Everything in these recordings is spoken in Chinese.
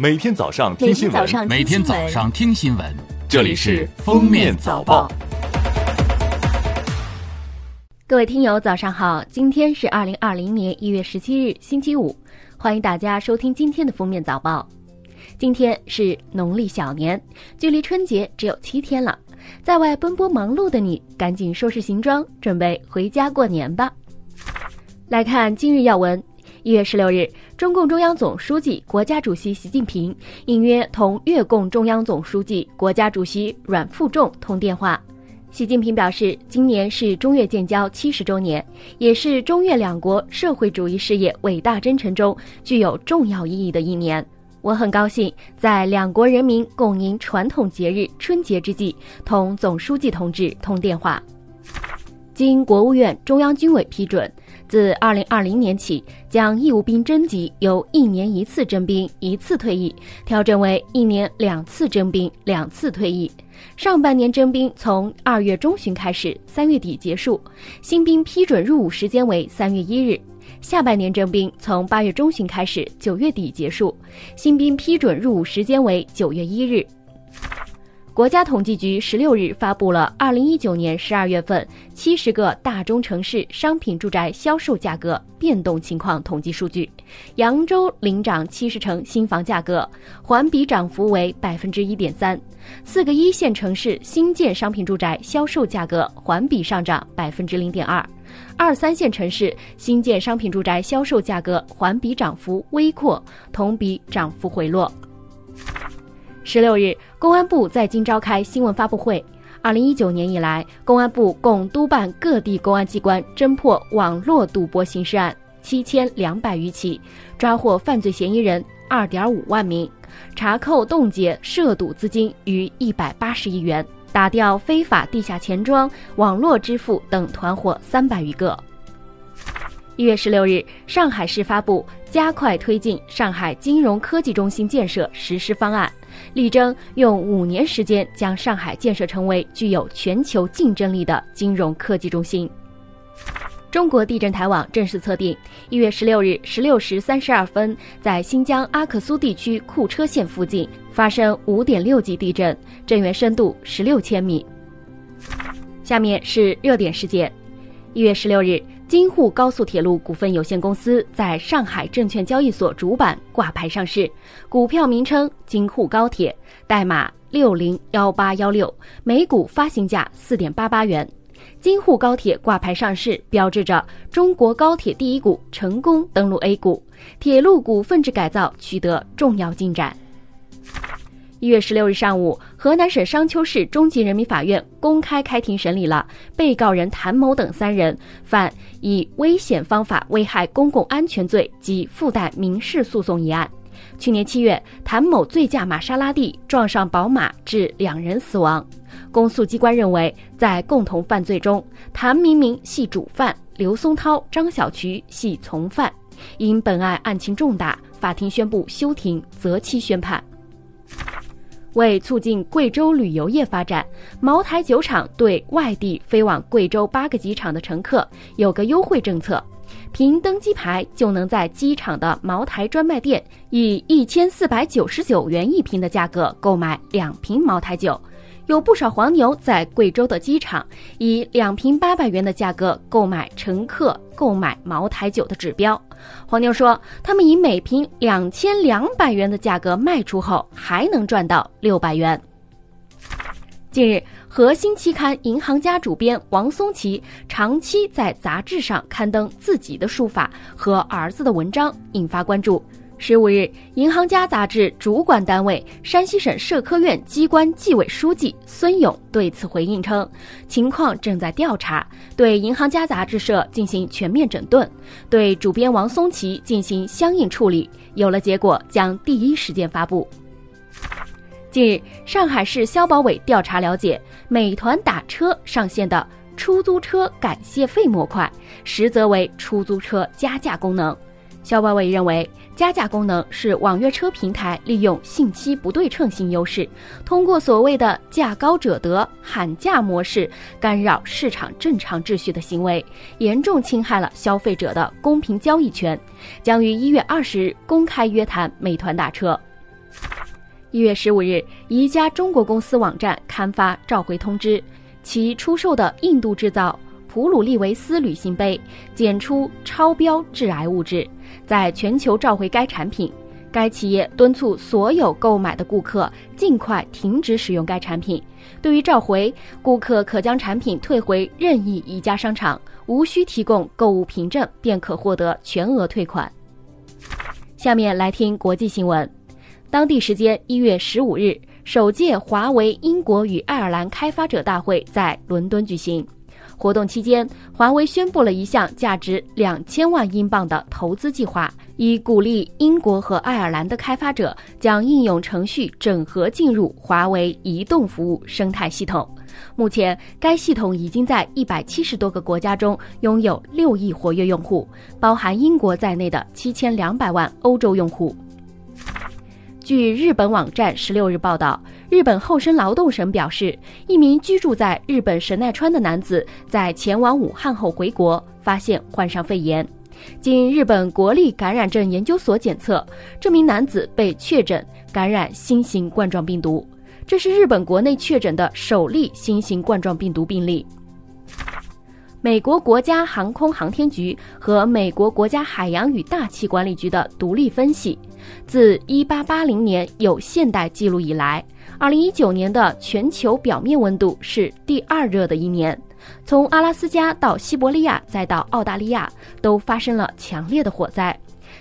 每天早上听新闻，每天早上听新闻，这里是《封面早报》。各位听友，早上好！今天是二零二零年一月十七日，星期五，欢迎大家收听今天的《封面早报》。今天是农历小年，距离春节只有七天了，在外奔波忙碌的你，赶紧收拾行装，准备回家过年吧。来看今日要闻。一月十六日，中共中央总书记、国家主席习近平应约同越共中央总书记、国家主席阮富仲通电话。习近平表示，今年是中越建交七十周年，也是中越两国社会主义事业伟大征程中具有重要意义的一年。我很高兴在两国人民共迎传统节日春节之际，同总书记同志通电话。经国务院中央军委批准。自二零二零年起，将义务兵征集由一年一次征兵一次退役调整为一年两次征兵两次退役。上半年征兵从二月中旬开始，三月底结束，新兵批准入伍时间为三月一日；下半年征兵从八月中旬开始，九月底结束，新兵批准入伍时间为九月一日。国家统计局十六日发布了二零一九年十二月份七十个大中城市商品住宅销售价格变动情况统计数据，扬州领涨七十城新房价格，环比涨幅为百分之一点三；四个一线城市新建商品住宅销售价格环比上涨百分之零点二，二三线城市新建商品住宅销售价格环比涨幅微扩，同比涨幅回落。十六日，公安部在京召开新闻发布会。二零一九年以来，公安部共督办各地公安机关侦破网络赌博刑事案七千两百余起，抓获犯罪嫌疑人二点五万名，查扣冻结涉赌资金逾一百八十亿元，打掉非法地下钱庄、网络支付等团伙三百余个。一月十六日，上海市发布加快推进上海金融科技中心建设实施方案。力争用五年时间将上海建设成为具有全球竞争力的金融科技中心。中国地震台网正式测定，一月十六日十六时三十二分，在新疆阿克苏地区库车县附近发生五点六级地震，震源深度十六千米。下面是热点事件，一月十六日。京沪高速铁路股份有限公司在上海证券交易所主板挂牌上市，股票名称京沪高铁，代码六零幺八幺六，每股发行价四点八八元。京沪高铁挂牌上市，标志着中国高铁第一股成功登陆 A 股，铁路股份制改造取得重要进展。一月十六日上午，河南省商丘市中级人民法院公开开庭审理了被告人谭某等三人犯以危险方法危害公共安全罪及附带民事诉讼一案。去年七月，谭某醉驾玛莎拉蒂撞上宝马，致两人死亡。公诉机关认为，在共同犯罪中，谭明明系主犯，刘松涛、张小渠系从犯。因本案案情重大，法庭宣布休庭，择期宣判。为促进贵州旅游业发展，茅台酒厂对外地飞往贵州八个机场的乘客有个优惠政策，凭登机牌就能在机场的茅台专卖店以一千四百九十九元一瓶的价格购买两瓶茅台酒。有不少黄牛在贵州的机场以两瓶八百元的价格购买乘客购买茅台酒的指标。黄牛说，他们以每瓶两千两百元的价格卖出后，还能赚到六百元。近日，核心期刊《银行家》主编王松奇长期在杂志上刊登自己的书法和儿子的文章，引发关注。十五日，《银行家》杂志主管单位山西省社科院机关纪委书记孙勇对此回应称，情况正在调查，对《银行家》杂志社进行全面整顿，对主编王松奇进行相应处理，有了结果将第一时间发布。近日，上海市消保委调查了解，美团打车上线的出租车感谢费模块，实则为出租车加价功能。消保委认为，加价功能是网约车平台利用信息不对称性优势，通过所谓的“价高者得”喊价模式干扰市场正常秩序的行为，严重侵害了消费者的公平交易权，将于一月二十日公开约谈美团打车。一月十五日，宜家中国公司网站刊发召回通知，其出售的印度制造普鲁利维斯旅行杯检出超标致癌物质，在全球召回该产品。该企业敦促所有购买的顾客尽快停止使用该产品。对于召回，顾客可将产品退回任意一家商场，无需提供购物凭证便可获得全额退款。下面来听国际新闻。当地时间一月十五日，首届华为英国与爱尔兰开发者大会在伦敦举行。活动期间，华为宣布了一项价值两千万英镑的投资计划，以鼓励英国和爱尔兰的开发者将应用程序整合进入华为移动服务生态系统。目前，该系统已经在一百七十多个国家中拥有六亿活跃用户，包含英国在内的七千两百万欧洲用户。据日本网站十六日报道，日本厚生劳动省表示，一名居住在日本神奈川的男子在前往武汉后回国，发现患上肺炎。经日本国立感染症研究所检测，这名男子被确诊感染新型冠状病毒，这是日本国内确诊的首例新型冠状病毒病例。美国国家航空航天局和美国国家海洋与大气管理局的独立分析，自1880年有现代记录以来，2019年的全球表面温度是第二热的一年。从阿拉斯加到西伯利亚再到澳大利亚，都发生了强烈的火灾。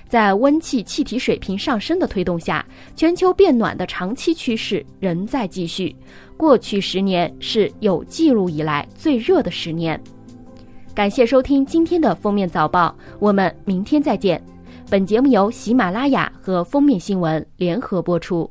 在温气气体水平上升的推动下，全球变暖的长期趋势仍在继续。过去十年是有记录以来最热的十年。感谢收听今天的封面早报，我们明天再见。本节目由喜马拉雅和封面新闻联合播出。